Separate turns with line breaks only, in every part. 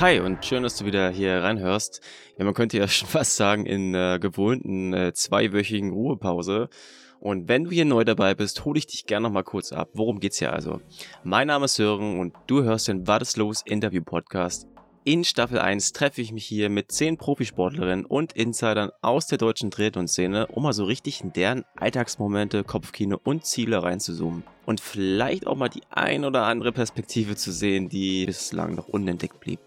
Hi und schön, dass du wieder hier reinhörst. Ja, man könnte ja schon fast sagen, in äh, gewohnten äh, zweiwöchigen Ruhepause. Und wenn du hier neu dabei bist, hole ich dich gerne noch mal kurz ab. Worum geht's hier also? Mein Name ist Sören und du hörst den War das los Interview Podcast. In Staffel 1 treffe ich mich hier mit 10 Profisportlerinnen und Insidern aus der deutschen Triathlon-Szene, um mal so richtig in deren Alltagsmomente, Kopfkino und Ziele reinzuzoomen. Und vielleicht auch mal die ein oder andere Perspektive zu sehen, die bislang noch unentdeckt blieb.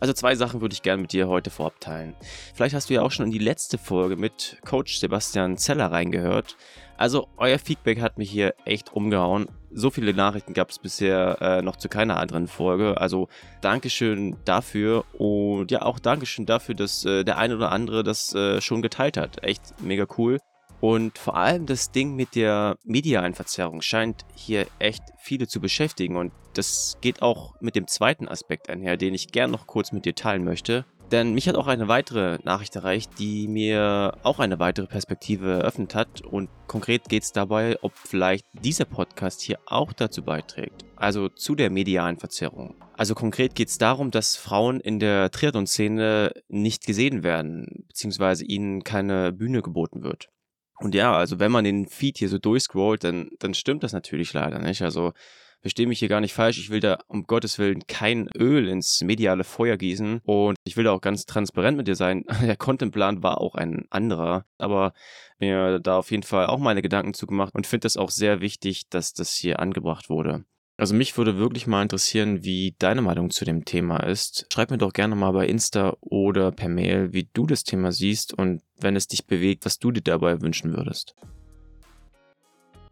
Also zwei Sachen würde ich gerne mit dir heute vorab teilen. Vielleicht hast du ja auch schon in die letzte Folge mit Coach Sebastian Zeller reingehört. Also euer Feedback hat mich hier echt umgehauen. So viele Nachrichten gab es bisher äh, noch zu keiner anderen Folge. Also Dankeschön dafür und ja auch Dankeschön dafür, dass äh, der eine oder andere das äh, schon geteilt hat. Echt mega cool. Und vor allem das Ding mit der Mediaeinverzerrung scheint hier echt viele zu beschäftigen. Und das geht auch mit dem zweiten Aspekt einher, den ich gern noch kurz mit dir teilen möchte. Denn mich hat auch eine weitere Nachricht erreicht, die mir auch eine weitere Perspektive eröffnet hat. Und konkret geht es dabei, ob vielleicht dieser Podcast hier auch dazu beiträgt. Also zu der medialen Verzerrung. Also konkret geht es darum, dass Frauen in der Triathlon-Szene nicht gesehen werden, beziehungsweise ihnen keine Bühne geboten wird. Und ja, also wenn man den Feed hier so durchscrollt, dann, dann stimmt das natürlich leider nicht. Also verstehe mich hier gar nicht falsch. Ich will da um Gottes Willen kein Öl ins mediale Feuer gießen und ich will da auch ganz transparent mit dir sein. Der Contentplan war auch ein anderer, aber mir da auf jeden Fall auch meine Gedanken zugemacht und finde es auch sehr wichtig, dass das hier angebracht wurde. Also mich würde wirklich mal interessieren, wie deine Meinung zu dem Thema ist. Schreib mir doch gerne mal bei Insta oder per Mail, wie du das Thema siehst und wenn es dich bewegt, was du dir dabei wünschen würdest.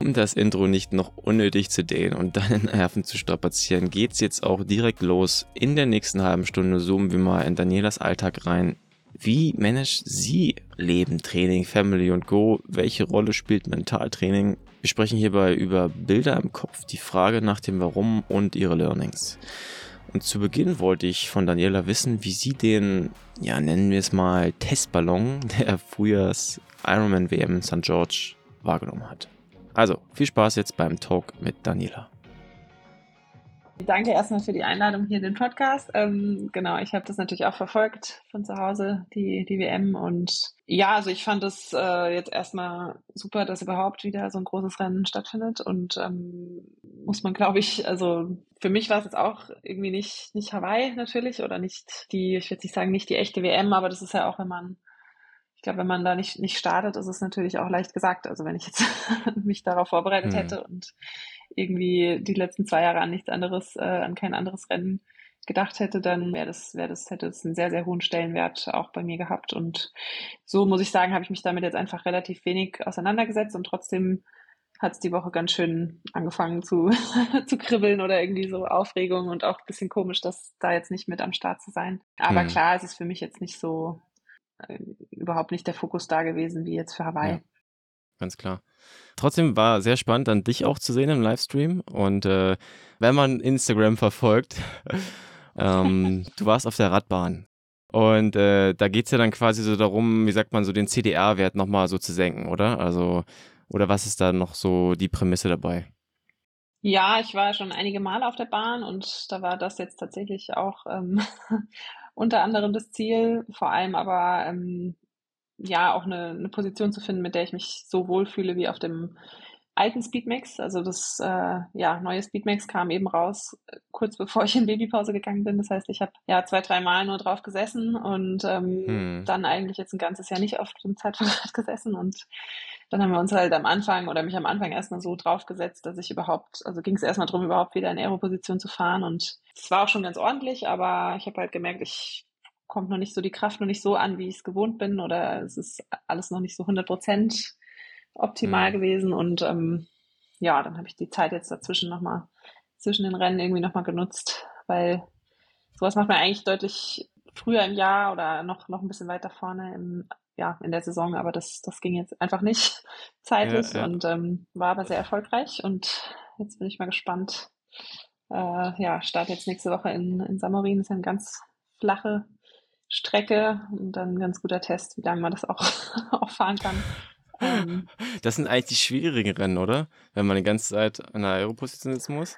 Um das Intro nicht noch unnötig zu dehnen und deine Nerven zu strapazieren, geht's jetzt auch direkt los. In der nächsten halben Stunde zoomen wir mal in Danielas Alltag rein. Wie managt sie Leben, Training, Family und Go? Welche Rolle spielt Mentaltraining? Wir sprechen hierbei über Bilder im Kopf, die Frage nach dem Warum und ihre Learnings. Und zu Beginn wollte ich von Daniela wissen, wie sie den, ja, nennen wir es mal, Testballon der Frühjahrs Ironman WM in St. George wahrgenommen hat. Also, viel Spaß jetzt beim Talk mit Daniela.
Danke erstmal für die Einladung hier in den Podcast. Ähm, genau, ich habe das natürlich auch verfolgt von zu Hause, die, die WM. Und ja, also ich fand es äh, jetzt erstmal super, dass überhaupt wieder so ein großes Rennen stattfindet. Und ähm, muss man, glaube ich, also für mich war es jetzt auch irgendwie nicht, nicht Hawaii natürlich oder nicht die, ich würde nicht sagen, nicht die echte WM, aber das ist ja auch, wenn man ich glaube, wenn man da nicht, nicht startet, ist es natürlich auch leicht gesagt. Also wenn ich jetzt mich darauf vorbereitet hm. hätte und irgendwie die letzten zwei Jahre an nichts anderes, äh, an kein anderes Rennen gedacht hätte, dann wäre das, wäre das, hätte es einen sehr, sehr hohen Stellenwert auch bei mir gehabt. Und so muss ich sagen, habe ich mich damit jetzt einfach relativ wenig auseinandergesetzt und trotzdem hat es die Woche ganz schön angefangen zu, zu kribbeln oder irgendwie so Aufregung und auch ein bisschen komisch, dass da jetzt nicht mit am Start zu sein. Aber hm. klar, es ist für mich jetzt nicht so äh, überhaupt nicht der Fokus da gewesen wie jetzt für Hawaii. Ja,
ganz klar. Trotzdem war sehr spannend, dann dich auch zu sehen im Livestream. Und äh, wenn man Instagram verfolgt, ähm, du warst auf der Radbahn. Und äh, da geht es ja dann quasi so darum, wie sagt man, so den CDR-Wert nochmal so zu senken, oder? Also, oder was ist da noch so die Prämisse dabei?
Ja, ich war schon einige Male auf der Bahn und da war das jetzt tatsächlich auch ähm, unter anderem das Ziel, vor allem aber ähm, ja auch eine, eine Position zu finden, mit der ich mich so wohlfühle wie auf dem alten Speedmax. Also das äh, ja, neue Speedmax kam eben raus, kurz bevor ich in Babypause gegangen bin. Das heißt, ich habe ja zwei, drei Mal nur drauf gesessen und ähm, hm. dann eigentlich jetzt ein ganzes Jahr nicht auf dem Zeitfahrrad gesessen. Und dann haben wir uns halt am Anfang oder mich am Anfang erstmal so draufgesetzt, dass ich überhaupt, also ging es erstmal darum, überhaupt wieder in Aeroposition zu fahren. Und es war auch schon ganz ordentlich, aber ich habe halt gemerkt, ich kommt noch nicht so die Kraft noch nicht so an, wie ich es gewohnt bin oder es ist alles noch nicht so 100 Prozent optimal mhm. gewesen und ähm, ja, dann habe ich die Zeit jetzt dazwischen nochmal, zwischen den Rennen irgendwie nochmal genutzt, weil sowas macht man eigentlich deutlich früher im Jahr oder noch, noch ein bisschen weiter vorne im, ja, in der Saison, aber das, das ging jetzt einfach nicht zeitlich ja, ja. und ähm, war aber sehr erfolgreich und jetzt bin ich mal gespannt. Äh, ja, start jetzt nächste Woche in, in Samorin, das ist eine ganz flache Strecke und dann ein ganz guter Test, wie lange man das auch, auch fahren kann.
Ähm, das sind eigentlich die schwierigen Rennen, oder? Wenn man die ganze Zeit in der Aeroposition sitzen muss.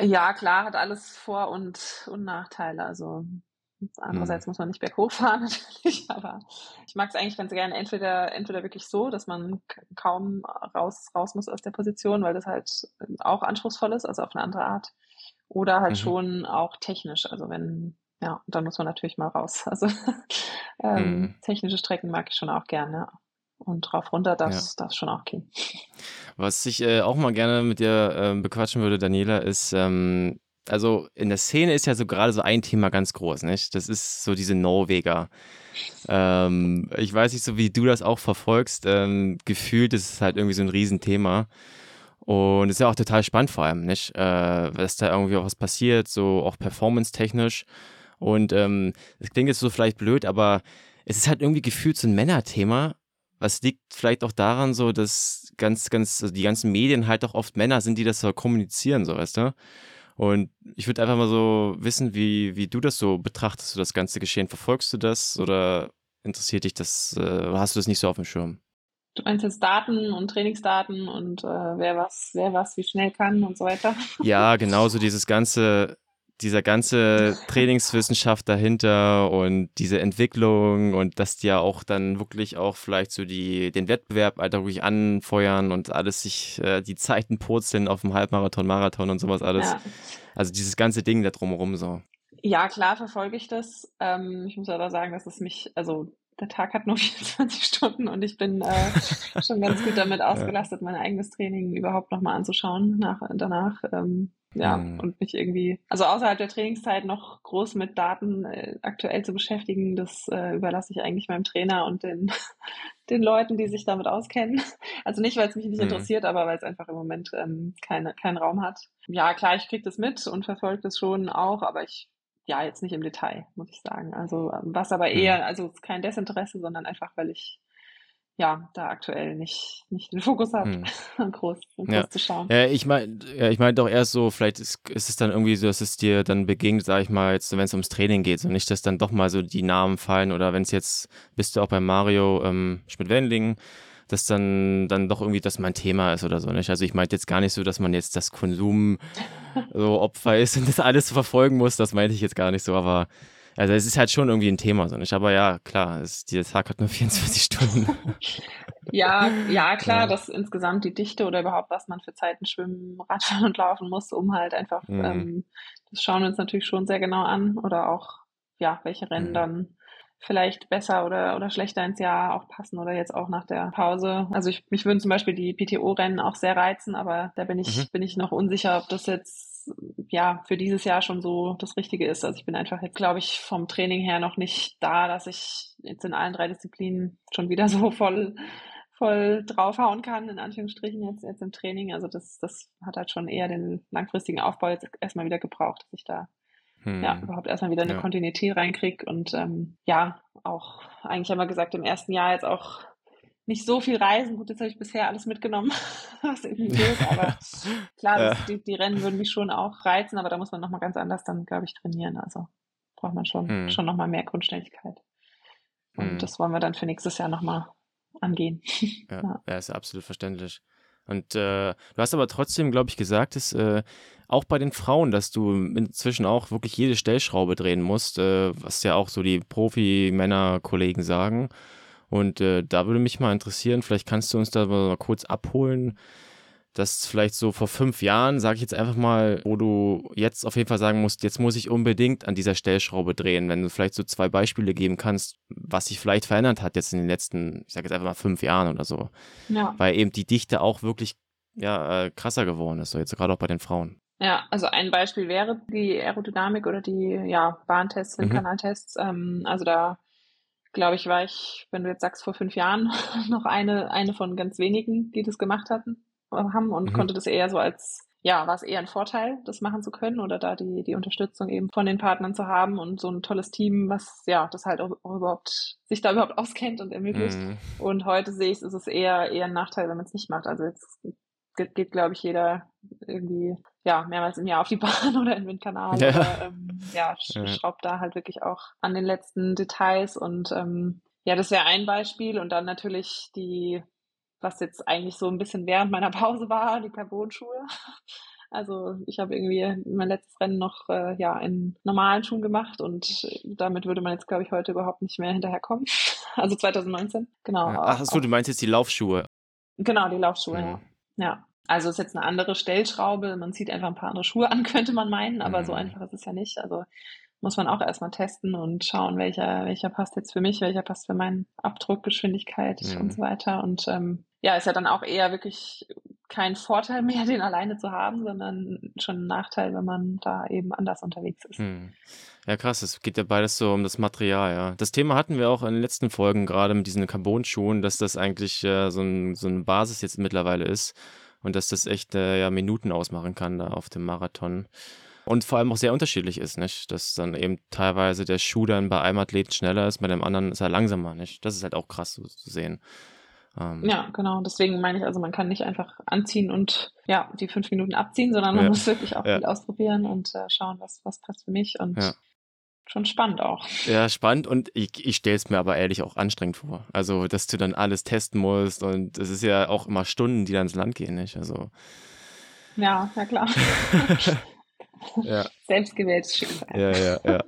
Ja, klar, hat alles Vor- und, und Nachteile. Also andererseits hm. muss man nicht berghoch fahren natürlich, aber ich mag es eigentlich ganz gerne entweder, entweder wirklich so, dass man kaum raus, raus muss aus der Position, weil das halt auch anspruchsvoll ist, also auf eine andere Art. Oder halt mhm. schon auch technisch. Also wenn, ja, dann muss man natürlich mal raus. Also ähm, mhm. technische Strecken mag ich schon auch gerne. Und drauf runter darf es ja. schon auch gehen.
Was ich äh, auch mal gerne mit dir äh, bequatschen würde, Daniela, ist, ähm, also in der Szene ist ja so gerade so ein Thema ganz groß, nicht? Das ist so diese Norweger. Ähm, ich weiß nicht, so wie du das auch verfolgst, ähm, gefühlt ist es halt irgendwie so ein Riesenthema. Und es ist ja auch total spannend vor allem, nicht? Äh, dass da irgendwie auch was passiert, so auch performance-technisch. Und ähm, das klingt jetzt so vielleicht blöd, aber es ist halt irgendwie gefühlt so ein Männerthema. Was liegt vielleicht auch daran, so, dass ganz, ganz, also die ganzen Medien halt auch oft Männer sind, die das so kommunizieren, so, weißt du? Und ich würde einfach mal so wissen, wie, wie du das so betrachtest, du das ganze Geschehen. Verfolgst du das oder interessiert dich das, äh, oder hast du das nicht so auf dem Schirm?
Du meinst jetzt Daten und Trainingsdaten und äh, wer was, wer was wie schnell kann und so weiter?
Ja, genau so dieses ganze dieser ganze Trainingswissenschaft dahinter und diese Entwicklung und dass die ja auch dann wirklich auch vielleicht so die, den Wettbewerb Alter wirklich anfeuern und alles sich, äh, die Zeiten purzeln auf dem Halbmarathon, Marathon und sowas alles. Ja. Also dieses ganze Ding da drumherum so.
Ja, klar verfolge ich das. Ähm, ich muss aber sagen, dass es mich, also der Tag hat nur 24 Stunden und ich bin äh, schon ganz gut damit ausgelastet, mein eigenes Training überhaupt nochmal anzuschauen nach, danach. Ähm, ja, mhm. und mich irgendwie, also außerhalb der Trainingszeit noch groß mit Daten äh, aktuell zu beschäftigen, das äh, überlasse ich eigentlich meinem Trainer und den, den Leuten, die sich damit auskennen. Also nicht, weil es mich nicht mhm. interessiert, aber weil es einfach im Moment ähm, keine, keinen Raum hat. Ja, klar, ich kriege das mit und verfolge das schon auch, aber ich, ja, jetzt nicht im Detail, muss ich sagen. Also was aber mhm. eher, also kein Desinteresse, sondern einfach, weil ich ja, da aktuell nicht, nicht den Fokus hat, hm. groß, groß
ja.
zu schauen.
Ja, ich meine, ja, ich meine doch erst so, vielleicht ist, ist es dann irgendwie so, dass es dir dann begegnet, sag ich mal, jetzt, wenn es ums Training geht, so nicht, dass dann doch mal so die Namen fallen oder wenn es jetzt, bist du auch bei Mario ähm, Schmidt-Wendling, dass dann, dann doch irgendwie das mein Thema ist oder so, nicht? Also ich meinte jetzt gar nicht so, dass man jetzt das Konsum so Opfer ist und das alles verfolgen muss, das meinte ich jetzt gar nicht so, aber also es ist halt schon irgendwie ein Thema, so nicht? Aber ja, klar, es, dieser Tag hat nur 24 Stunden.
ja, ja, klar, ja. dass insgesamt die Dichte oder überhaupt was man für Zeiten schwimmen, Radfahren und laufen muss, um halt einfach, mhm. ähm, das schauen wir uns natürlich schon sehr genau an oder auch, ja, welche Rennen mhm. dann vielleicht besser oder, oder schlechter ins Jahr auch passen oder jetzt auch nach der Pause. Also ich, mich würden zum Beispiel die PTO-Rennen auch sehr reizen, aber da bin ich, mhm. bin ich noch unsicher, ob das jetzt ja für dieses Jahr schon so das Richtige ist. Also ich bin einfach jetzt, glaube ich, vom Training her noch nicht da, dass ich jetzt in allen drei Disziplinen schon wieder so voll voll draufhauen kann, in Anführungsstrichen jetzt, jetzt im Training. Also das, das hat halt schon eher den langfristigen Aufbau jetzt erstmal wieder gebraucht, dass ich da hm. ja, überhaupt erstmal wieder eine ja. Kontinuität reinkriege und ähm, ja, auch eigentlich haben wir gesagt, im ersten Jahr jetzt auch nicht so viel reisen. Gut, jetzt habe ich bisher alles mitgenommen, was irgendwie geht, aber klar, das, die, die, Rennen würden mich schon auch reizen, aber da muss man nochmal ganz anders dann, glaube ich, trainieren. Also braucht man schon, hm. schon nochmal mehr Grundschnelligkeit. Und hm. das wollen wir dann für nächstes Jahr nochmal angehen.
Ja, ja. ja, ist absolut verständlich. Und äh, du hast aber trotzdem, glaube ich, gesagt, dass äh, auch bei den Frauen, dass du inzwischen auch wirklich jede Stellschraube drehen musst, äh, was ja auch so die Profi-Männer-Kollegen sagen. Und äh, da würde mich mal interessieren, vielleicht kannst du uns da mal kurz abholen, dass vielleicht so vor fünf Jahren, sage ich jetzt einfach mal, wo du jetzt auf jeden Fall sagen musst, jetzt muss ich unbedingt an dieser Stellschraube drehen, wenn du vielleicht so zwei Beispiele geben kannst, was sich vielleicht verändert hat jetzt in den letzten, ich sage jetzt einfach mal fünf Jahren oder so. Ja. Weil eben die Dichte auch wirklich ja, äh, krasser geworden ist, so jetzt gerade auch bei den Frauen.
Ja, also ein Beispiel wäre die Aerodynamik oder die ja, Bahntests, Windkanaltests. Mhm. Ähm, also da glaube ich, war ich, wenn du jetzt sagst, vor fünf Jahren noch eine, eine von ganz wenigen, die das gemacht hatten, haben und mhm. konnte das eher so als, ja, war es eher ein Vorteil, das machen zu können oder da die, die Unterstützung eben von den Partnern zu haben und so ein tolles Team, was, ja, das halt auch, auch überhaupt, sich da überhaupt auskennt und ermöglicht. Mhm. Und heute sehe ich, ist es eher, eher ein Nachteil, wenn man es nicht macht. Also jetzt geht, glaube ich, jeder irgendwie ja, mehrmals im Jahr auf die Bahn oder in den Windkanal ja. oder ähm, ja, ja. schraubt da halt wirklich auch an den letzten Details und ähm, ja, das wäre ein Beispiel und dann natürlich die, was jetzt eigentlich so ein bisschen während meiner Pause war, die Carbon-Schuhe. Also ich habe irgendwie mein letztes Rennen noch äh, ja in normalen Schuhen gemacht und damit würde man jetzt, glaube ich, heute überhaupt nicht mehr hinterherkommen. Also 2019, genau.
Ach so, du meinst jetzt die Laufschuhe.
Genau, die Laufschuhe, ja. Ja. Also ist jetzt eine andere Stellschraube. Man zieht einfach ein paar andere Schuhe an, könnte man meinen, aber mhm. so einfach ist es ja nicht. Also muss man auch erstmal testen und schauen, welcher, welcher passt jetzt für mich, welcher passt für meinen Abdruck, Geschwindigkeit mhm. und so weiter. Und ähm, ja, ist ja dann auch eher wirklich kein Vorteil mehr, den alleine zu haben, sondern schon ein Nachteil, wenn man da eben anders unterwegs ist. Mhm.
Ja, krass, es geht ja beides so um das Material, ja. Das Thema hatten wir auch in den letzten Folgen, gerade mit diesen Carbon-Schuhen, dass das eigentlich äh, so, ein, so eine Basis jetzt mittlerweile ist und dass das echt äh, ja Minuten ausmachen kann da auf dem Marathon. Und vor allem auch sehr unterschiedlich ist, nicht? Dass dann eben teilweise der Schuh dann bei einem Athleten schneller ist, bei dem anderen ist er langsamer, nicht? Das ist halt auch krass zu, zu sehen.
Ähm, ja, genau. Deswegen meine ich, also man kann nicht einfach anziehen und ja, die fünf Minuten abziehen, sondern man ja. muss wirklich auch ja. viel ausprobieren und äh, schauen, was, was passt für mich und ja. Schon spannend auch.
Ja, spannend und ich, ich stelle es mir aber ehrlich auch anstrengend vor. Also, dass du dann alles testen musst und es ist ja auch immer Stunden, die dann ins Land gehen, nicht? Also.
Ja, ja klar. Ja. Selbstgewähltes Schicksal.
Ja, ja, ja.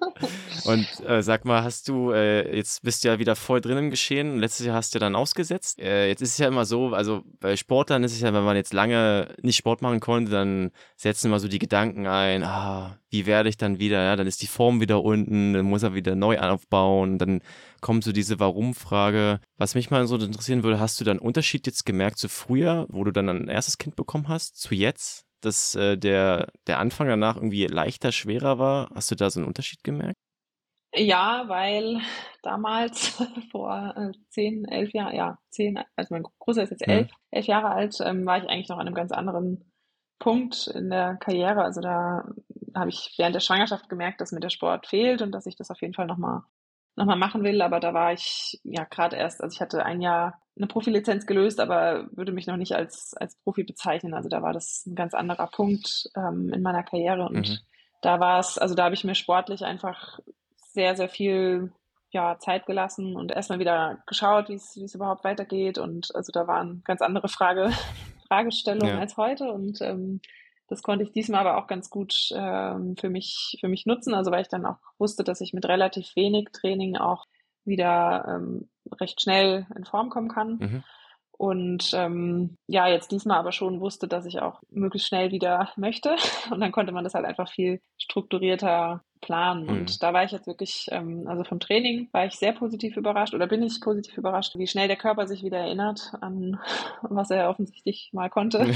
Und äh, sag mal, hast du, äh, jetzt bist du ja wieder voll drin im Geschehen. Letztes Jahr hast du dann ausgesetzt. Äh, jetzt ist es ja immer so, also bei Sportlern ist es ja, wenn man jetzt lange nicht Sport machen konnte, dann setzen immer so die Gedanken ein, ah, wie werde ich dann wieder, ja, dann ist die Form wieder unten, dann muss er wieder neu aufbauen, dann kommt so diese Warum-Frage. Was mich mal so interessieren würde, hast du dann Unterschied jetzt gemerkt zu früher, wo du dann ein erstes Kind bekommen hast, zu jetzt? Dass äh, der, der Anfang danach irgendwie leichter, schwerer war? Hast du da so einen Unterschied gemerkt?
Ja, weil damals vor äh, zehn, elf Jahren, ja, zehn, also mein Großer ist jetzt elf, mhm. elf Jahre alt, ähm, war ich eigentlich noch an einem ganz anderen Punkt in der Karriere. Also da habe ich während der Schwangerschaft gemerkt, dass mir der Sport fehlt und dass ich das auf jeden Fall nochmal nochmal machen will, aber da war ich ja gerade erst, also ich hatte ein Jahr eine Profilizenz gelöst, aber würde mich noch nicht als, als Profi bezeichnen. Also da war das ein ganz anderer Punkt ähm, in meiner Karriere und mhm. da war es, also da habe ich mir sportlich einfach sehr, sehr viel ja, Zeit gelassen und erstmal wieder geschaut, wie es überhaupt weitergeht und also da waren ganz andere Frage, Fragestellungen ja. als heute und ähm, das konnte ich diesmal aber auch ganz gut ähm, für mich für mich nutzen, also weil ich dann auch wusste, dass ich mit relativ wenig Training auch wieder ähm, recht schnell in Form kommen kann. Mhm. Und ähm, ja, jetzt diesmal aber schon wusste, dass ich auch möglichst schnell wieder möchte. Und dann konnte man das halt einfach viel strukturierter planen. Mhm. Und da war ich jetzt wirklich, ähm, also vom Training war ich sehr positiv überrascht oder bin ich positiv überrascht, wie schnell der Körper sich wieder erinnert an was er offensichtlich mal konnte.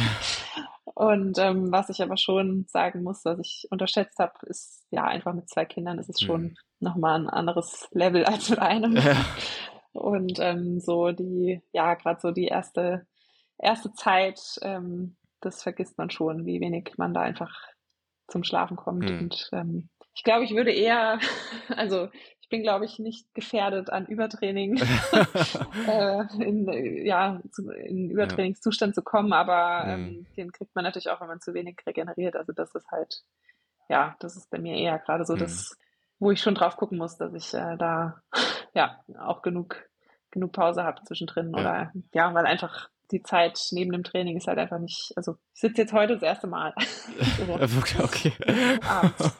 Und ähm, was ich aber schon sagen muss, was ich unterschätzt habe, ist ja einfach mit zwei Kindern ist es schon mhm. nochmal ein anderes Level als mit einem. Ja. Und ähm, so die, ja, gerade so die erste, erste Zeit, ähm, das vergisst man schon, wie wenig man da einfach zum Schlafen kommt. Mhm. Und ähm, ich glaube, ich würde eher, also ich bin, glaube ich, nicht gefährdet an Übertraining, äh, in, ja, zu, in Übertrainingszustand zu kommen, aber ähm, mhm. den kriegt man natürlich auch, wenn man zu wenig regeneriert. Also das ist halt, ja, das ist bei mir eher gerade so mhm. das, wo ich schon drauf gucken muss, dass ich äh, da ja auch genug genug Pause habe zwischendrin ja. oder ja, weil einfach die Zeit neben dem Training ist halt einfach nicht, also ich sitze jetzt heute das erste Mal.
so. okay.
Also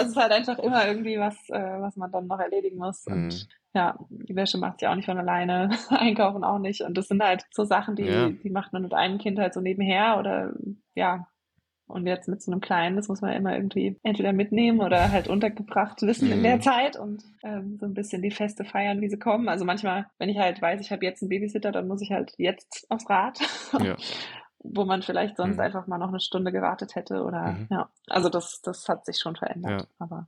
es ist halt einfach immer irgendwie was, äh, was man dann noch erledigen muss. Mhm. Und ja, die Wäsche macht ja auch nicht von alleine, einkaufen auch nicht. Und das sind halt so Sachen, die, ja. die macht man mit einem Kind halt so nebenher oder ja, und jetzt mit so einem kleinen, das muss man immer irgendwie entweder mitnehmen oder halt untergebracht wissen in der mhm. Zeit und ähm, so ein bisschen die Feste feiern, wie sie kommen. Also manchmal, wenn ich halt weiß, ich habe jetzt einen Babysitter, dann muss ich halt jetzt aufs Rad. Ja. wo man vielleicht sonst mhm. einfach mal noch eine Stunde gewartet hätte oder mhm. ja. Also das, das hat sich schon verändert. Ja. Aber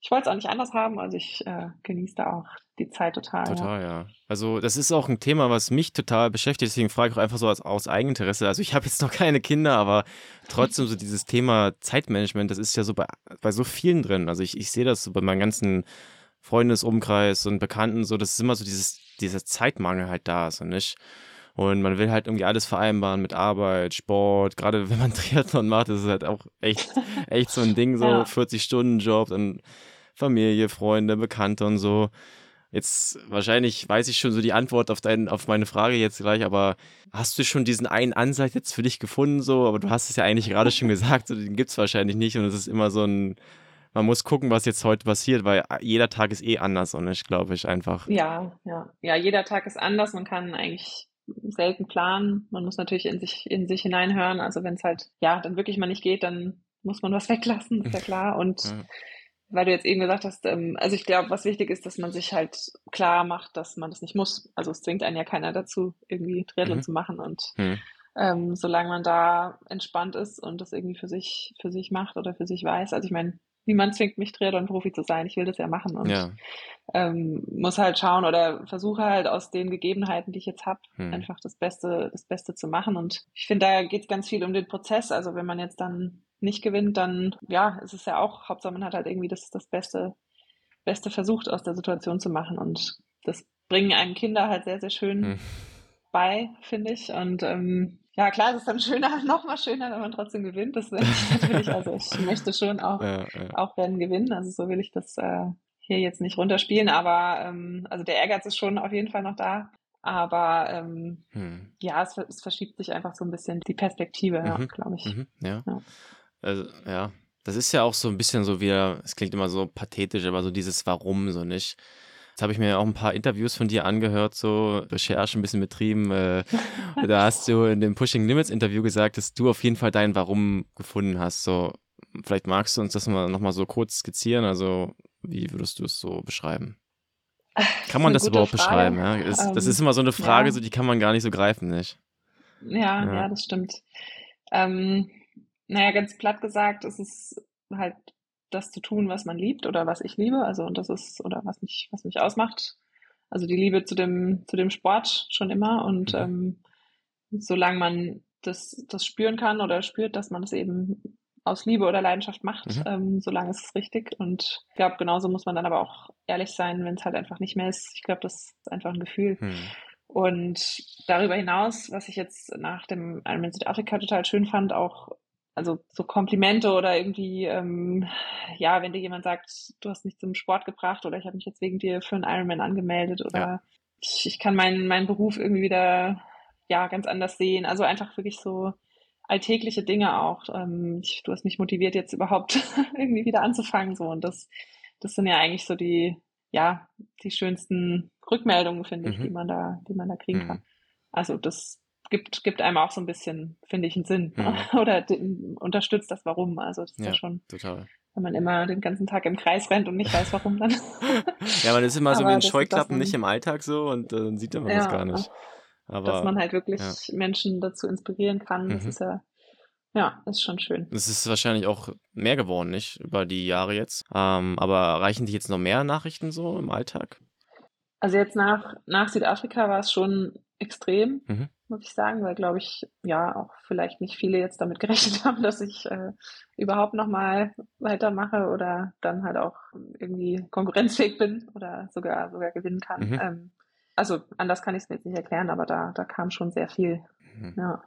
ich wollte es auch nicht anders haben, also ich äh, genieße da auch die Zeit total.
Total, ja. ja. Also das ist auch ein Thema, was mich total beschäftigt, deswegen frage ich auch einfach so aus, aus Eigeninteresse. Also ich habe jetzt noch keine Kinder, aber trotzdem so dieses Thema Zeitmanagement, das ist ja so bei, bei so vielen drin. Also ich, ich sehe das so bei meinem ganzen Freundesumkreis und Bekannten so, dass es immer so dieses, dieser Zeitmangel halt da ist und nicht. Und man will halt irgendwie alles vereinbaren mit Arbeit, Sport. Gerade wenn man Triathlon macht, ist es halt auch echt, echt so ein Ding, so ja. 40-Stunden-Job, dann Familie, Freunde, Bekannte und so. Jetzt wahrscheinlich weiß ich schon so die Antwort auf, dein, auf meine Frage jetzt gleich, aber hast du schon diesen einen Ansatz jetzt für dich gefunden, so? Aber du hast es ja eigentlich gerade schon gesagt, so, den gibt es wahrscheinlich nicht und es ist immer so ein, man muss gucken, was jetzt heute passiert, weil jeder Tag ist eh anders und ich glaube ich einfach.
Ja, ja. Ja, jeder Tag ist anders. Man kann eigentlich selten planen. Man muss natürlich in sich, in sich hineinhören. Also wenn es halt, ja, dann wirklich mal nicht geht, dann muss man was weglassen, ist ja klar. Und ja weil du jetzt eben gesagt hast, ähm, also ich glaube, was wichtig ist, dass man sich halt klar macht, dass man das nicht muss. Also es zwingt einen ja keiner dazu, irgendwie Triathlon mhm. zu machen und mhm. ähm, solange man da entspannt ist und das irgendwie für sich, für sich macht oder für sich weiß. Also ich meine, niemand zwingt mich, Triathlon-Profi zu sein. Ich will das ja machen und ja. ähm, muss halt schauen oder versuche halt aus den Gegebenheiten, die ich jetzt habe, mhm. einfach das Beste, das Beste zu machen. Und ich finde, da geht es ganz viel um den Prozess. Also wenn man jetzt dann nicht gewinnt, dann ja, ist es ja auch, Hauptsache man hat halt irgendwie das, das Beste, Beste versucht aus der Situation zu machen. Und das bringen einem Kinder halt sehr, sehr schön mhm. bei, finde ich. Und ähm, ja, klar, es ist dann schöner, noch mal schöner, wenn man trotzdem gewinnt. Das will ich natürlich, also ich möchte schon auch, ja, ja. auch Rennen gewinnen. Also so will ich das äh, hier jetzt nicht runterspielen, aber ähm, also der Ehrgeiz ist schon auf jeden Fall noch da. Aber ähm, hm. ja, es, es, verschiebt sich einfach so ein bisschen die Perspektive, mhm. glaube ich. Mhm.
Ja. ja. Also, ja. Das ist ja auch so ein bisschen so wie, es klingt immer so pathetisch, aber so dieses Warum so nicht. Jetzt habe ich mir auch ein paar Interviews von dir angehört, so Recherche ein bisschen betrieben. Äh, da hast du in dem Pushing Limits Interview gesagt, dass du auf jeden Fall dein Warum gefunden hast. So, vielleicht magst du uns das mal nochmal so kurz skizzieren. Also, wie würdest du es so beschreiben? Kann man das, das überhaupt Frage. beschreiben? Ja? Das, ähm, das, ist immer so eine Frage, ja. so, die kann man gar nicht so greifen, nicht?
Ja, ja, ja das stimmt. Ähm, naja, ganz platt gesagt, ist es halt das zu tun, was man liebt oder was ich liebe, also und das ist oder was mich was mich ausmacht. Also die Liebe zu dem zu dem Sport schon immer und mhm. ähm, solange man das das spüren kann oder spürt, dass man es eben aus Liebe oder Leidenschaft macht, mhm. ähm, solange ist es richtig. Und ich glaube, genauso muss man dann aber auch ehrlich sein, wenn es halt einfach nicht mehr ist. Ich glaube, das ist einfach ein Gefühl. Mhm. Und darüber hinaus, was ich jetzt nach dem Ironman Südafrika total schön fand, auch also so Komplimente oder irgendwie, ähm, ja, wenn dir jemand sagt, du hast mich zum Sport gebracht oder ich habe mich jetzt wegen dir für einen Ironman angemeldet oder ja. ich, ich kann meinen, meinen Beruf irgendwie wieder, ja, ganz anders sehen. Also einfach wirklich so alltägliche Dinge auch. Ähm, ich, du hast mich motiviert, jetzt überhaupt irgendwie wieder anzufangen, so. Und das, das sind ja eigentlich so die, ja, die schönsten Rückmeldungen, finde ich, mhm. die man da, die man da kriegen mhm. kann. Also das, gibt, gibt einem auch so ein bisschen, finde ich, einen Sinn. Mhm. Oder den, unterstützt das Warum. Also das ist ja, ja schon. Total. Wenn man immer den ganzen Tag im Kreis rennt und nicht weiß, warum dann.
ja, man ist immer so wie ein Scheuklappen, nicht im Alltag so und äh, dann sieht man ja, das gar nicht.
Aber, dass man halt wirklich ja. Menschen dazu inspirieren kann, das mhm. ist ja, ja, ist schon schön.
Das ist wahrscheinlich auch mehr geworden, nicht? Über die Jahre jetzt. Ähm, aber erreichen dich jetzt noch mehr Nachrichten so im Alltag?
Also jetzt nach, nach Südafrika war es schon extrem. Mhm muss ich sagen, weil, glaube ich, ja, auch vielleicht nicht viele jetzt damit gerechnet haben, dass ich äh, überhaupt nochmal weitermache oder dann halt auch irgendwie konkurrenzfähig bin oder sogar, sogar gewinnen kann. Mhm. Ähm, also anders kann ich es mir jetzt nicht erklären, aber da, da kam schon sehr viel. Mhm. Ja.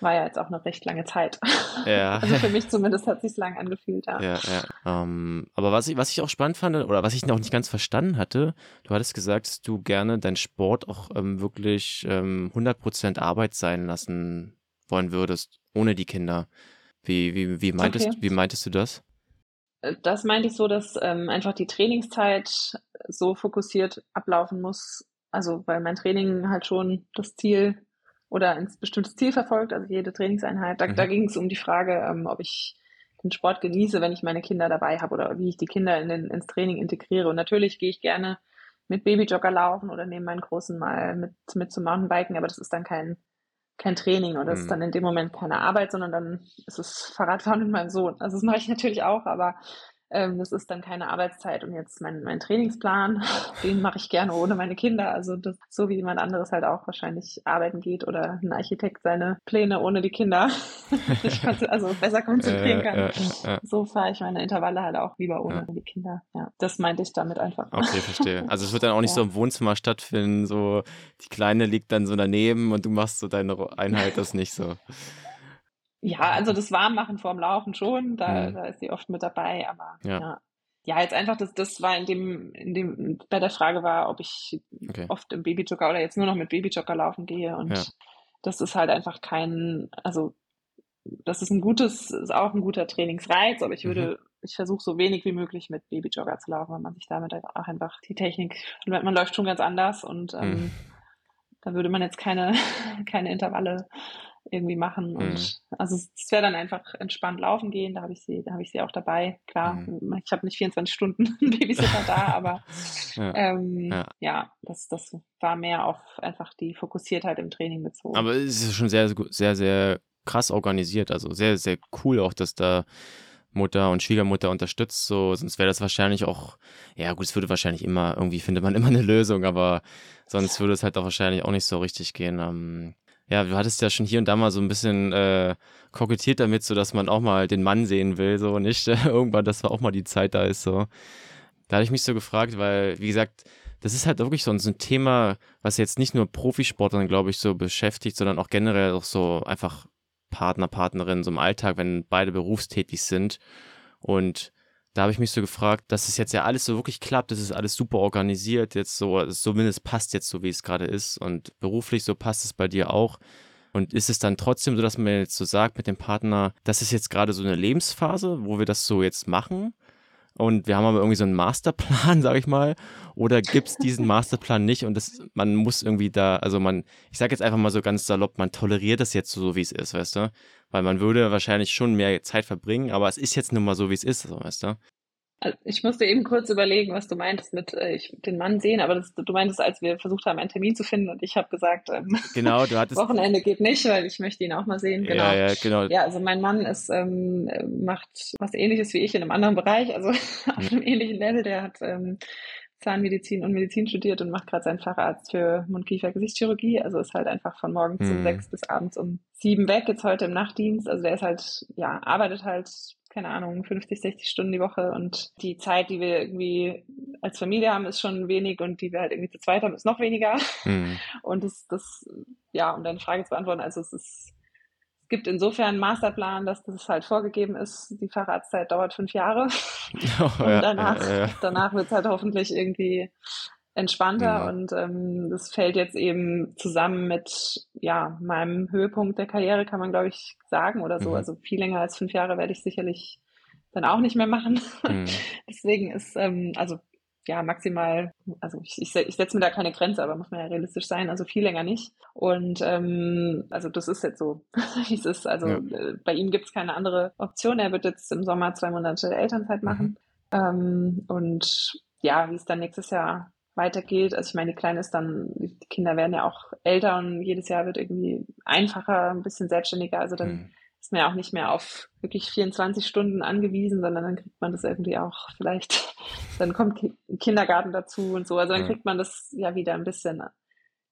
War ja jetzt auch eine recht lange Zeit. Ja. Also für mich zumindest hat es sich lang angefühlt, ja.
Ja, ja. Um, ähm, aber was ich, was ich auch spannend fand, oder was ich noch nicht ganz verstanden hatte, du hattest gesagt, dass du gerne deinen Sport auch ähm, wirklich ähm, 100% Arbeit sein lassen wollen würdest, ohne die Kinder. Wie, wie, wie, meintest, okay. wie meintest du das?
Äh, das meinte ich so, dass ähm, einfach die Trainingszeit so fokussiert ablaufen muss, also weil mein Training halt schon das Ziel oder ein bestimmtes Ziel verfolgt, also jede Trainingseinheit. Da, mhm. da ging es um die Frage, ähm, ob ich den Sport genieße, wenn ich meine Kinder dabei habe oder wie ich die Kinder in den, ins Training integriere. Und natürlich gehe ich gerne mit Babyjogger laufen oder nehme meinen Großen mal mit, mit zum Mountainbiken, aber das ist dann kein, kein Training oder das mhm. ist dann in dem Moment keine Arbeit, sondern dann ist es Fahrradfahren mit meinem Sohn. Also das mache ich natürlich auch, aber ähm, das ist dann keine Arbeitszeit und jetzt mein, mein Trainingsplan, den mache ich gerne ohne meine Kinder. Also das, so wie jemand anderes halt auch wahrscheinlich arbeiten geht oder ein Architekt seine Pläne ohne die Kinder also besser konzentrieren kann. Äh, äh, äh, so fahre ich meine Intervalle halt auch lieber ohne die Kinder. Ja, das meinte ich damit einfach.
Okay, verstehe. Also es wird dann auch nicht ja. so im Wohnzimmer stattfinden, so die Kleine liegt dann so daneben und du machst so deine Einheit, das nicht so.
Ja, also das Warmmachen vorm Laufen schon, da, mhm. da ist sie oft mit dabei, aber ja. ja. ja, jetzt einfach, das, das war in dem, in dem, bei der Frage war, ob ich okay. oft im Babyjogger oder jetzt nur noch mit Babyjogger laufen gehe. Und ja. das ist halt einfach kein, also das ist ein gutes, ist auch ein guter Trainingsreiz, aber ich würde, mhm. ich versuche so wenig wie möglich mit Babyjogger zu laufen, weil man sich damit halt auch einfach die Technik, man läuft schon ganz anders und ähm, mhm. da würde man jetzt keine, keine Intervalle irgendwie machen. Und mhm. also es wäre dann einfach entspannt laufen gehen, da habe ich sie, da habe ich sie auch dabei. Klar, mhm. ich habe nicht 24 Stunden Babysitter da, aber ja. Ähm, ja. ja, das, das war mehr auf einfach die Fokussiertheit im Training bezogen.
Aber es ist schon sehr, sehr, sehr krass organisiert. Also sehr, sehr cool auch, dass da Mutter und Schwiegermutter unterstützt, so, sonst wäre das wahrscheinlich auch, ja gut, es würde wahrscheinlich immer, irgendwie findet man immer eine Lösung, aber sonst würde es halt auch wahrscheinlich auch nicht so richtig gehen. Ähm, ja, du hattest ja schon hier und da mal so ein bisschen äh, kokettiert damit, so dass man auch mal den Mann sehen will, so nicht irgendwann, dass auch mal die Zeit da ist, so. Da hatte ich mich so gefragt, weil, wie gesagt, das ist halt wirklich so ein Thema, was jetzt nicht nur Profisportlern, glaube ich, so beschäftigt, sondern auch generell auch so einfach Partner, Partnerinnen so im Alltag, wenn beide berufstätig sind. Und da habe ich mich so gefragt, dass es jetzt ja alles so wirklich klappt, das ist alles super organisiert, jetzt so, zumindest passt jetzt so, wie es gerade ist und beruflich so passt es bei dir auch. Und ist es dann trotzdem so, dass man jetzt so sagt mit dem Partner, das ist jetzt gerade so eine Lebensphase, wo wir das so jetzt machen? und wir haben aber irgendwie so einen Masterplan, sag ich mal, oder gibt es diesen Masterplan nicht und das, man muss irgendwie da, also man, ich sage jetzt einfach mal so ganz salopp, man toleriert das jetzt so, wie es ist, weißt du? Weil man würde wahrscheinlich schon mehr Zeit verbringen, aber es ist jetzt nun mal so, wie es ist, so, weißt du?
Also ich musste eben kurz überlegen, was du meintest mit äh, ich, den Mann sehen, aber das, du meintest, als wir versucht haben, einen Termin zu finden und ich habe gesagt, ähm,
genau, du hattest
Wochenende geht nicht, weil ich möchte ihn auch mal sehen. Genau. Ja, ja, genau. Ja, also mein Mann ist ähm, macht was Ähnliches wie ich in einem anderen Bereich, also auf einem ähnlichen Level. Der hat ähm, Zahnmedizin und Medizin studiert und macht gerade seinen Facharzt für Mund-Kiefer-Gesichtschirurgie. Also ist halt einfach von morgens mhm. um sechs bis abends um sieben weg, jetzt heute im Nachtdienst. Also der ist halt, ja, arbeitet halt keine Ahnung, 50, 60 Stunden die Woche und die Zeit, die wir irgendwie als Familie haben, ist schon wenig und die wir halt irgendwie zu zweit haben, ist noch weniger. Mhm. Und das, das, ja, um deine Frage zu beantworten, also es ist, gibt insofern einen Masterplan, dass das halt vorgegeben ist, die Facharztzeit dauert fünf Jahre. Oh, und ja, danach, ja, ja. danach wird es halt hoffentlich irgendwie entspannter mhm. und ähm, das fällt jetzt eben zusammen mit ja meinem Höhepunkt der Karriere kann man glaube ich sagen oder so mhm. also viel länger als fünf Jahre werde ich sicherlich dann auch nicht mehr machen mhm. deswegen ist ähm, also ja maximal also ich, ich, ich setze mir da keine Grenze aber muss man ja realistisch sein also viel länger nicht und ähm, also das ist jetzt so wie es ist also ja. äh, bei ihm gibt es keine andere Option er wird jetzt im Sommer zwei Monate Elternzeit machen mhm. ähm, und ja wie es dann nächstes Jahr weitergeht. Also ich meine, die Kleine ist dann, die Kinder werden ja auch älter und jedes Jahr wird irgendwie einfacher, ein bisschen selbstständiger. Also dann mhm. Ist man ja auch nicht mehr auf wirklich 24 Stunden angewiesen, sondern dann kriegt man das irgendwie auch vielleicht, dann kommt Kindergarten dazu und so. Also dann kriegt man das ja wieder ein bisschen,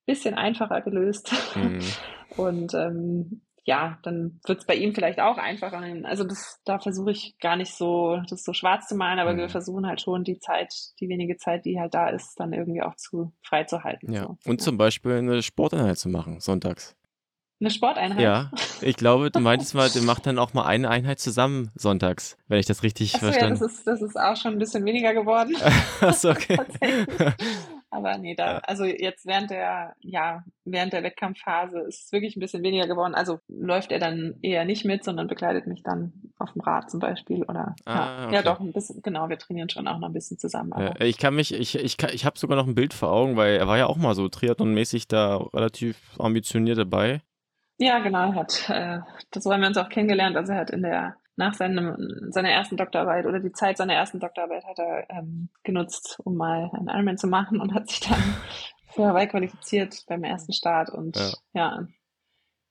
bisschen einfacher gelöst. Mhm. Und ähm, ja, dann wird es bei ihm vielleicht auch einfacher. Also das, da versuche ich gar nicht so, das so schwarz zu malen, aber mhm. wir versuchen halt schon die Zeit, die wenige Zeit, die halt da ist, dann irgendwie auch zu frei zu halten.
Ja.
So.
Und zum Beispiel eine Sporteinheit zu machen, sonntags.
Eine Sporteinheit?
Ja, ich glaube, du meintest mal, du macht dann auch mal eine Einheit zusammen sonntags, wenn ich das richtig Achso, verstanden habe.
Ja, das ist, das ist auch schon ein bisschen weniger geworden.
Achso, okay.
Aber nee, da, also jetzt während der, ja, während der Wettkampfphase ist es wirklich ein bisschen weniger geworden. Also läuft er dann eher nicht mit, sondern begleitet mich dann auf dem Rad zum Beispiel oder ah, ja, okay. ja doch ein bisschen, genau, wir trainieren schon auch noch ein bisschen zusammen.
Ja, ich kann mich, ich, ich, ich habe sogar noch ein Bild vor Augen, weil er war ja auch mal so Triathlon-mäßig da relativ ambitioniert dabei.
Ja, genau, er hat, äh, so haben wir uns auch kennengelernt. Also er hat in der nach seinem, seiner ersten Doktorarbeit oder die Zeit seiner ersten Doktorarbeit hat er ähm, genutzt, um mal einen Ironman zu machen und hat sich dann für Hawaii qualifiziert beim ersten Start und ja, ja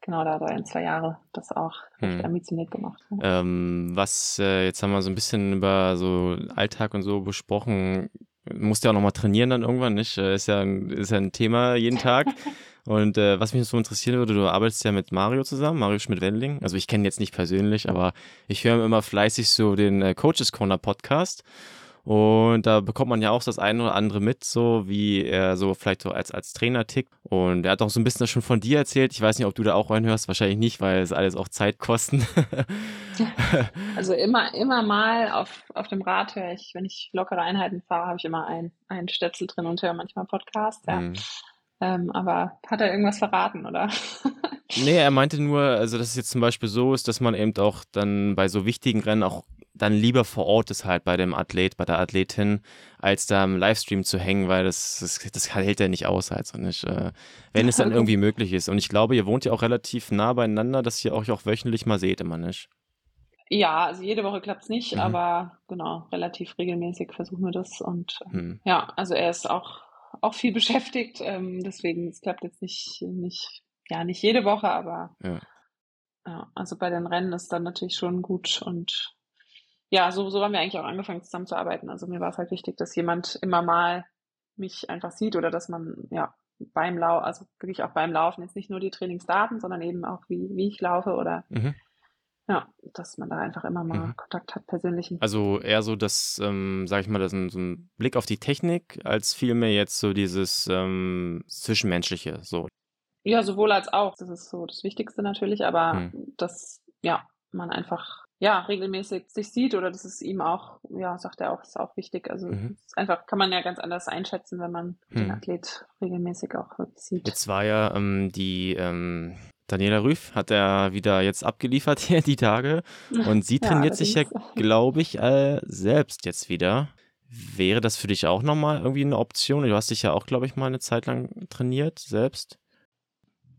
genau, da hat er in zwei Jahre das auch recht hm. ambitioniert gemacht.
Ja. Ähm, was, äh, jetzt haben wir so ein bisschen über so Alltag und so besprochen. Musst ja auch nochmal trainieren dann irgendwann, nicht? Äh, ist ja, ist ja ein Thema jeden Tag. Und äh, was mich so interessieren würde, du arbeitest ja mit Mario zusammen, Mario Schmidt-Wendling. Also ich kenne jetzt nicht persönlich, aber ich höre immer fleißig so den äh, Coaches Corner Podcast. Und da bekommt man ja auch das eine oder andere mit, so wie er so vielleicht so als, als Trainer tickt. Und er hat auch so ein bisschen das schon von dir erzählt. Ich weiß nicht, ob du da auch reinhörst. Wahrscheinlich nicht, weil es alles auch Zeit kosten.
also immer, immer mal auf, auf dem Rad höre ich, wenn ich lockere Einheiten fahre, habe ich immer ein, einen Stöpsel drin und höre manchmal Podcast, ja. Mhm. Ähm, aber hat er irgendwas verraten, oder?
nee, er meinte nur, also dass es jetzt zum Beispiel so ist, dass man eben auch dann bei so wichtigen Rennen auch dann lieber vor Ort ist halt bei dem Athlet, bei der Athletin, als da im Livestream zu hängen, weil das, das, das hält er nicht aus halt so nicht, äh, wenn es dann irgendwie möglich ist. Und ich glaube, ihr wohnt ja auch relativ nah beieinander, dass ihr euch auch wöchentlich mal seht immer, nicht?
Ja, also jede Woche klappt es nicht, mhm. aber genau, relativ regelmäßig versuchen wir das. Und mhm. ja, also er ist auch auch viel beschäftigt. Ähm, deswegen, es klappt jetzt nicht, nicht, ja, nicht jede Woche, aber ja. ja. also bei den Rennen ist dann natürlich schon gut und ja, so, so haben wir eigentlich auch angefangen zusammenzuarbeiten. Also mir war es halt wichtig, dass jemand immer mal mich einfach sieht oder dass man ja beim Laufen, also wirklich auch beim Laufen jetzt nicht nur die Trainingsdaten, sondern eben auch wie, wie ich laufe oder mhm. Ja, dass man da einfach immer mal mhm. Kontakt hat, persönlichen.
Also eher so das, ähm, sag ich mal, das ist so ein Blick auf die Technik, als vielmehr jetzt so dieses ähm, Zwischenmenschliche, so.
Ja, sowohl als auch. Das ist so das Wichtigste natürlich, aber mhm. dass, ja, man einfach, ja, regelmäßig sich sieht oder das ist ihm auch, ja, sagt er auch, ist auch wichtig. Also mhm. einfach kann man ja ganz anders einschätzen, wenn man den mhm. Athlet regelmäßig auch wirklich sieht.
Jetzt war ja ähm, die ähm, Daniela Rüff hat er wieder jetzt abgeliefert hier die Tage und sie trainiert ja, sich ja, glaube ich, äh, selbst jetzt wieder. Wäre das für dich auch nochmal irgendwie eine Option? Du hast dich ja auch, glaube ich, mal eine Zeit lang trainiert selbst.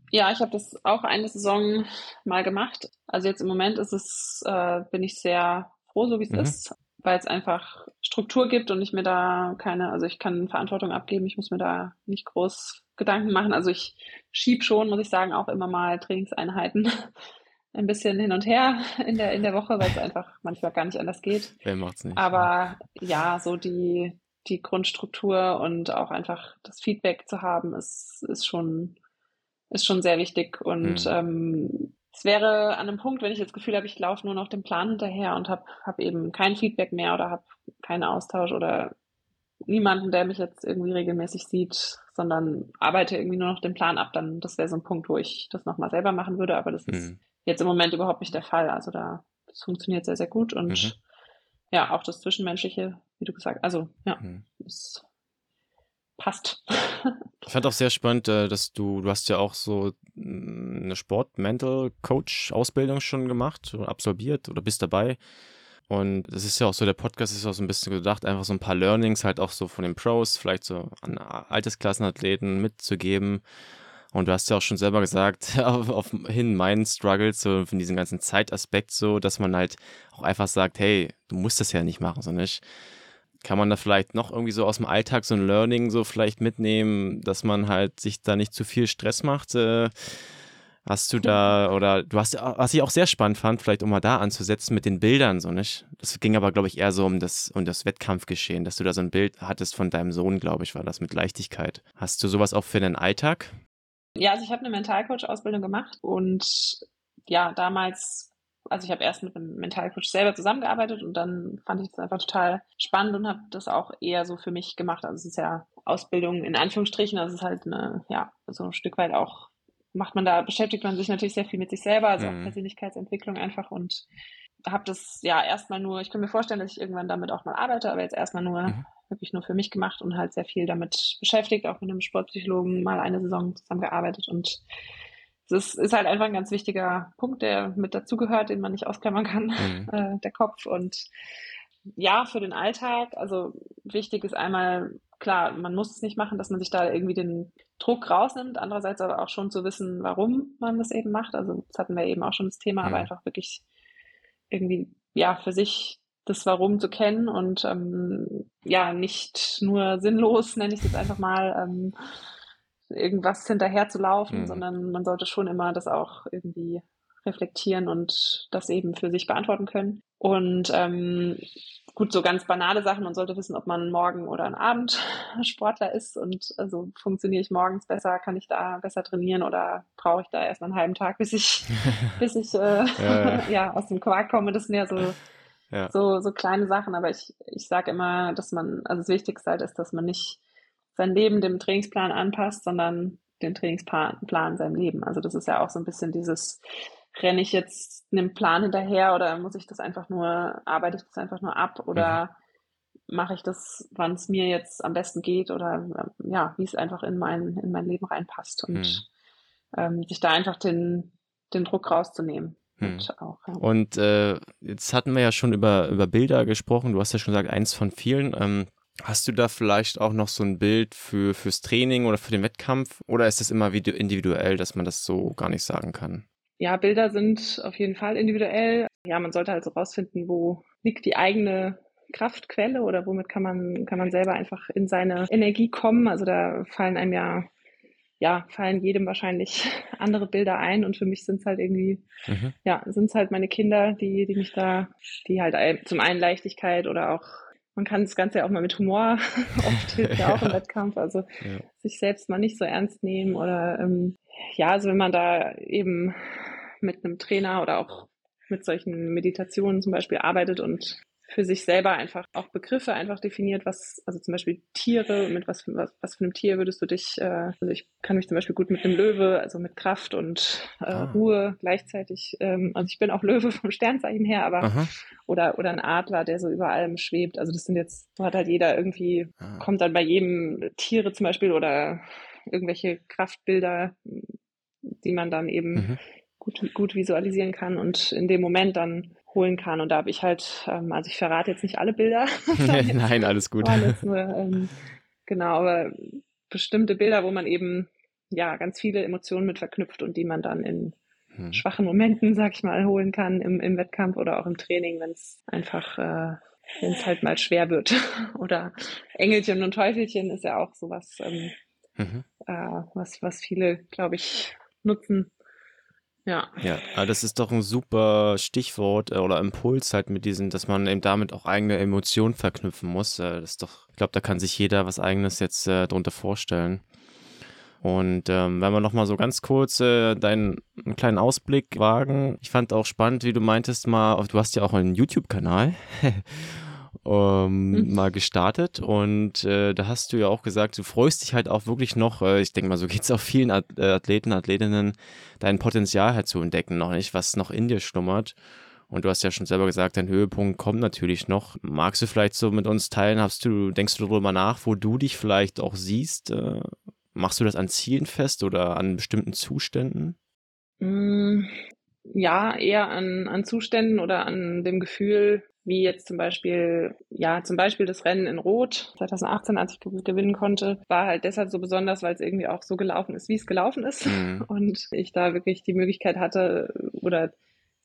Ja, ich habe das auch eine Saison mal gemacht. Also jetzt im Moment ist es, äh, bin ich sehr froh, so wie es mhm. ist, weil es einfach Struktur gibt und ich mir da keine, also ich kann Verantwortung abgeben, ich muss mir da nicht groß Gedanken machen. Also ich schieb schon, muss ich sagen, auch immer mal Trainingseinheiten ein bisschen hin und her in der, in der Woche, weil es einfach manchmal gar nicht anders geht.
Wer macht's nicht?
Aber ja, so die, die Grundstruktur und auch einfach das Feedback zu haben, ist, ist schon, ist schon sehr wichtig. Und mhm. ähm, es wäre an einem Punkt, wenn ich das Gefühl habe, ich laufe nur noch dem Plan hinterher und habe hab eben kein Feedback mehr oder habe keinen Austausch oder niemanden, der mich jetzt irgendwie regelmäßig sieht, sondern arbeite irgendwie nur noch den Plan ab, dann das wäre so ein Punkt, wo ich das nochmal selber machen würde, aber das mhm. ist jetzt im Moment überhaupt nicht der Fall. Also da, das funktioniert sehr, sehr gut und mhm. ja, auch das Zwischenmenschliche, wie du gesagt, also ja, mhm. es passt.
Ich fand auch sehr spannend, äh, dass du, du hast ja auch so mm, eine Sport-Mental-Coach-Ausbildung schon gemacht, absolviert oder bist dabei. Und das ist ja auch so, der Podcast ist auch so ein bisschen gedacht, einfach so ein paar Learnings halt auch so von den Pros, vielleicht so an Altersklassenathleten mitzugeben. Und du hast ja auch schon selber gesagt, auf, auf hin meinen Struggles, so von diesem ganzen Zeitaspekt so, dass man halt auch einfach sagt, hey, du musst das ja nicht machen, so nicht. Kann man da vielleicht noch irgendwie so aus dem Alltag so ein Learning so vielleicht mitnehmen, dass man halt sich da nicht zu viel Stress macht? Äh, Hast du da, oder du hast, was ich auch sehr spannend fand, vielleicht um mal da anzusetzen mit den Bildern, so nicht? Das ging aber, glaube ich, eher so um das, um das Wettkampfgeschehen, dass du da so ein Bild hattest von deinem Sohn, glaube ich, war das mit Leichtigkeit. Hast du sowas auch für den Alltag?
Ja, also ich habe eine Mentalcoach-Ausbildung gemacht und ja, damals, also ich habe erst mit einem Mentalcoach selber zusammengearbeitet und dann fand ich das einfach total spannend und habe das auch eher so für mich gemacht. Also es ist ja Ausbildung in Anführungsstrichen, also es ist halt eine, ja, so ein Stück weit auch macht man da, beschäftigt man sich natürlich sehr viel mit sich selber, also mhm. auch Persönlichkeitsentwicklung einfach und habe das ja erstmal nur, ich kann mir vorstellen, dass ich irgendwann damit auch mal arbeite, aber jetzt erstmal nur mhm. wirklich nur für mich gemacht und halt sehr viel damit beschäftigt, auch mit einem Sportpsychologen mal eine Saison zusammengearbeitet und das ist halt einfach ein ganz wichtiger Punkt, der mit dazugehört, den man nicht ausklammern kann, mhm. äh, der Kopf und ja, für den Alltag, also wichtig ist einmal, klar, man muss es nicht machen, dass man sich da irgendwie den Druck rausnimmt, andererseits aber auch schon zu wissen, warum man das eben macht. Also das hatten wir eben auch schon das Thema, mhm. aber einfach wirklich irgendwie ja für sich das Warum zu kennen und ähm, ja nicht nur sinnlos, nenne ich es jetzt einfach mal, ähm, irgendwas hinterher zu laufen, mhm. sondern man sollte schon immer das auch irgendwie reflektieren und das eben für sich beantworten können. Und ähm, gut, so ganz banale Sachen. Man sollte wissen, ob man morgen oder ein Abend Sportler ist und also funktioniere ich morgens besser, kann ich da besser trainieren oder brauche ich da erst einen halben Tag, bis ich, bis ich äh, ja, ja. aus dem Quark komme. Das sind ja so, ja. so, so kleine Sachen. Aber ich, ich sage immer, dass man, also das Wichtigste halt ist, dass man nicht sein Leben dem Trainingsplan anpasst, sondern den Trainingsplan seinem Leben. Also das ist ja auch so ein bisschen dieses renne ich jetzt einem Plan hinterher oder muss ich das einfach nur, arbeite ich das einfach nur ab oder mhm. mache ich das, wann es mir jetzt am besten geht oder ja, wie es einfach in mein, in mein Leben reinpasst und mhm. ähm, sich da einfach den, den Druck rauszunehmen.
Hm. Auch, ja. Und äh, jetzt hatten wir ja schon über, über Bilder gesprochen. Du hast ja schon gesagt, eins von vielen. Ähm, hast du da vielleicht auch noch so ein Bild für, fürs Training oder für den Wettkampf? Oder ist das immer individuell, dass man das so gar nicht sagen kann?
Ja, Bilder sind auf jeden Fall individuell. Ja, man sollte also rausfinden, wo liegt die eigene Kraftquelle oder womit kann man, kann man selber einfach in seine Energie kommen. Also da fallen einem ja ja, fallen jedem wahrscheinlich andere Bilder ein und für mich sind es halt irgendwie, mhm. ja, sind es halt meine Kinder, die, die mich da, die halt zum einen Leichtigkeit oder auch, man kann das Ganze ja auch mal mit Humor, oft hilft ja auch im Wettkampf, also ja. sich selbst mal nicht so ernst nehmen oder ähm, ja, also wenn man da eben mit einem Trainer oder auch mit solchen Meditationen zum Beispiel arbeitet und für sich selber einfach auch Begriffe einfach definiert, was, also zum Beispiel Tiere, mit was, was, was für einem Tier würdest du dich, äh, also ich kann mich zum Beispiel gut mit einem Löwe, also mit Kraft und äh, ah. Ruhe gleichzeitig, ähm, also ich bin auch Löwe vom Sternzeichen her, aber Aha. oder oder ein Adler, der so über allem schwebt. Also das sind jetzt, hat halt jeder irgendwie, ah. kommt dann bei jedem Tiere zum Beispiel oder irgendwelche Kraftbilder, die man dann eben mhm. Gut, gut visualisieren kann und in dem Moment dann holen kann. Und da habe ich halt, ähm, also ich verrate jetzt nicht alle Bilder.
Nein, alles gut.
Nur, ähm, genau, aber bestimmte Bilder, wo man eben ja ganz viele Emotionen mit verknüpft und die man dann in hm. schwachen Momenten, sag ich mal, holen kann im, im Wettkampf oder auch im Training, wenn es einfach, äh, wenn es halt mal schwer wird. oder Engelchen und Teufelchen ist ja auch sowas, ähm, mhm. äh, was, was viele, glaube ich, nutzen, ja.
Ja, aber das ist doch ein super Stichwort äh, oder Impuls halt mit diesen, dass man eben damit auch eigene Emotionen verknüpfen muss. Äh, das ist doch, ich glaube, da kann sich jeder was eigenes jetzt äh, drunter vorstellen. Und ähm, wenn wir nochmal so ganz kurz äh, deinen einen kleinen Ausblick wagen. Ich fand auch spannend, wie du meintest mal, du hast ja auch einen YouTube-Kanal. ähm, mhm. mal gestartet und äh, da hast du ja auch gesagt, du freust dich halt auch wirklich noch, äh, ich denke mal, so geht es auch vielen äh, Athleten, Athletinnen, dein Potenzial halt zu entdecken, noch nicht, was noch in dir schlummert. Und du hast ja schon selber gesagt, dein Höhepunkt kommt natürlich noch. Magst du vielleicht so mit uns teilen? Hast du, denkst du darüber nach, wo du dich vielleicht auch siehst? Äh, machst du das an Zielen fest oder an bestimmten Zuständen?
Mm, ja, eher an, an Zuständen oder an dem Gefühl, wie jetzt zum Beispiel, ja, zum Beispiel das Rennen in Rot 2018, als ich gewinnen konnte, war halt deshalb so besonders, weil es irgendwie auch so gelaufen ist, wie es gelaufen ist. Mhm. Und ich da wirklich die Möglichkeit hatte oder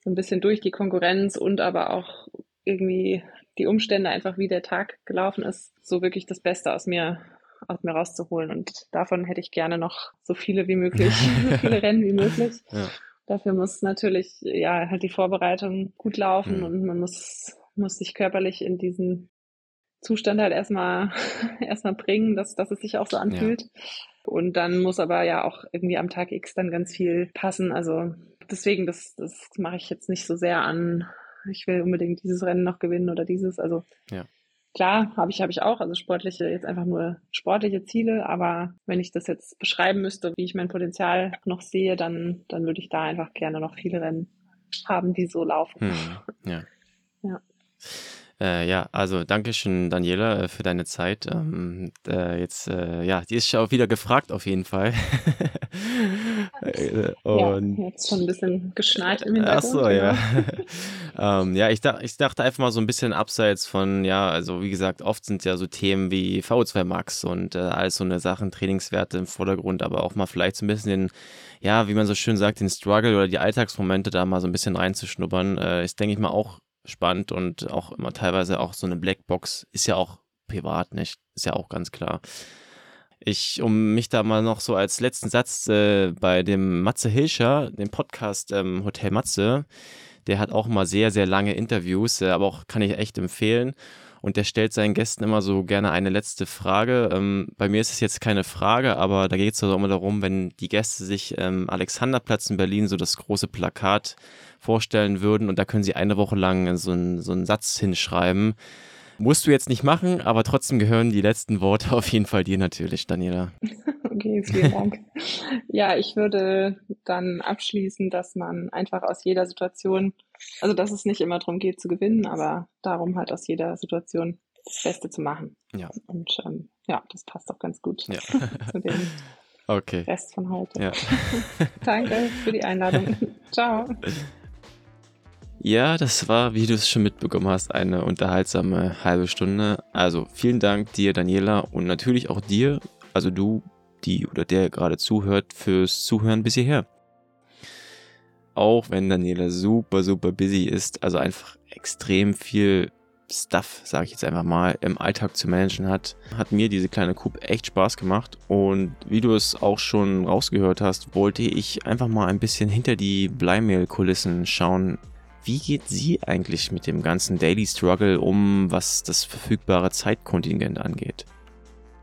so ein bisschen durch die Konkurrenz und aber auch irgendwie die Umstände einfach, wie der Tag gelaufen ist, so wirklich das Beste aus mir aus mir rauszuholen. Und davon hätte ich gerne noch so viele wie möglich, so viele Rennen wie möglich. Ja. Dafür muss natürlich ja halt die Vorbereitung gut laufen mhm. und man muss muss sich körperlich in diesen Zustand halt erstmal erstmal bringen, dass, dass es sich auch so anfühlt. Ja. Und dann muss aber ja auch irgendwie am Tag X dann ganz viel passen. Also deswegen, das, das mache ich jetzt nicht so sehr an, ich will unbedingt dieses Rennen noch gewinnen oder dieses. Also ja. klar, habe ich, habe ich auch, also sportliche, jetzt einfach nur sportliche Ziele, aber wenn ich das jetzt beschreiben müsste, wie ich mein Potenzial noch sehe, dann, dann würde ich da einfach gerne noch viele Rennen haben, die so laufen. Hm,
ja. ja. Äh, ja, also danke schön, Daniela, äh, für deine Zeit. Ähm, äh, jetzt, äh, ja, die ist schon auch wieder gefragt auf jeden Fall.
Äh, und, ja, jetzt schon ein bisschen geschneit im Hintergrund.
Ach so, ja. ähm, ja, ich, dach, ich dachte einfach mal so ein bisschen abseits von, ja, also wie gesagt, oft sind ja so Themen wie VO2 Max und äh, all so eine Sachen, Trainingswerte im Vordergrund, aber auch mal vielleicht so ein bisschen den, ja, wie man so schön sagt, den Struggle oder die Alltagsmomente da mal so ein bisschen reinzuschnuppern, äh, ist, denke ich mal, auch spannend und auch immer teilweise auch so eine Blackbox ist ja auch privat nicht, ist ja auch ganz klar. Ich, um mich da mal noch so als letzten Satz äh, bei dem Matze Hilscher, dem Podcast ähm, Hotel Matze, der hat auch immer sehr, sehr lange Interviews, äh, aber auch kann ich echt empfehlen. Und der stellt seinen Gästen immer so gerne eine letzte Frage. Ähm, bei mir ist es jetzt keine Frage, aber da geht es also immer darum, wenn die Gäste sich ähm, Alexanderplatz in Berlin so das große Plakat vorstellen würden und da können sie eine Woche lang so, ein, so einen Satz hinschreiben. Musst du jetzt nicht machen, aber trotzdem gehören die letzten Worte auf jeden Fall dir natürlich, Daniela.
Okay, vielen Dank. ja, ich würde dann abschließen, dass man einfach aus jeder Situation, also dass es nicht immer darum geht zu gewinnen, aber darum halt aus jeder Situation das Beste zu machen.
Ja.
Und ähm, ja, das passt auch ganz gut
Ja.
zu dem
Okay.
Rest von heute.
Ja.
Danke für die Einladung. Ciao.
Ja, das war, wie du es schon mitbekommen hast, eine unterhaltsame halbe Stunde. Also vielen Dank dir, Daniela, und natürlich auch dir, also du, die oder der gerade zuhört, fürs Zuhören bis hierher. Auch wenn Daniela super, super busy ist, also einfach extrem viel Stuff, sage ich jetzt einfach mal, im Alltag zu managen hat, hat mir diese kleine Coupe echt Spaß gemacht. Und wie du es auch schon rausgehört hast, wollte ich einfach mal ein bisschen hinter die Bleimehl-Kulissen schauen. Wie geht sie eigentlich mit dem ganzen Daily Struggle um, was das verfügbare Zeitkontingent angeht?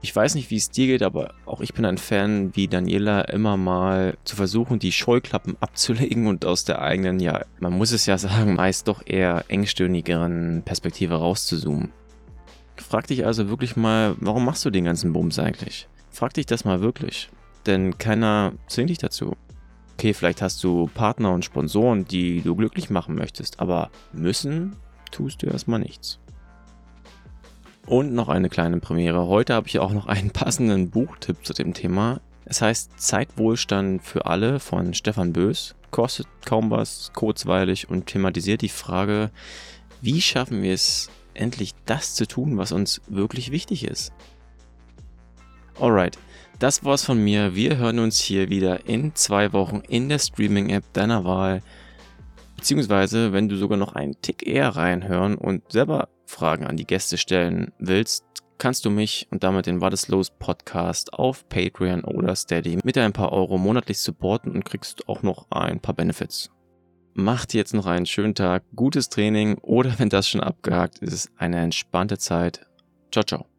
Ich weiß nicht, wie es dir geht, aber auch ich bin ein Fan, wie Daniela immer mal zu versuchen, die Scheuklappen abzulegen und aus der eigenen, ja, man muss es ja sagen, meist doch eher engstirnigeren Perspektive rauszuzoomen. Frag dich also wirklich mal, warum machst du den ganzen Bums eigentlich? Frag dich das mal wirklich. Denn keiner zwingt dich dazu. Okay, vielleicht hast du Partner und Sponsoren, die du glücklich machen möchtest, aber müssen tust du erstmal nichts. Und noch eine kleine Premiere. Heute habe ich auch noch einen passenden Buchtipp zu dem Thema. Es heißt Zeitwohlstand für alle von Stefan Bös. Kostet kaum was, kurzweilig und thematisiert die Frage, wie schaffen wir es endlich das zu tun, was uns wirklich wichtig ist. Alright, das war's von mir. Wir hören uns hier wieder in zwei Wochen in der Streaming-App deiner Wahl. Beziehungsweise, wenn du sogar noch einen Tick eher reinhören und selber Fragen an die Gäste stellen willst, kannst du mich und damit den War los Podcast auf Patreon oder Steady mit ein paar Euro monatlich supporten und kriegst auch noch ein paar Benefits. Mach dir jetzt noch einen schönen Tag, gutes Training oder wenn das schon abgehakt ist, eine entspannte Zeit. Ciao, ciao.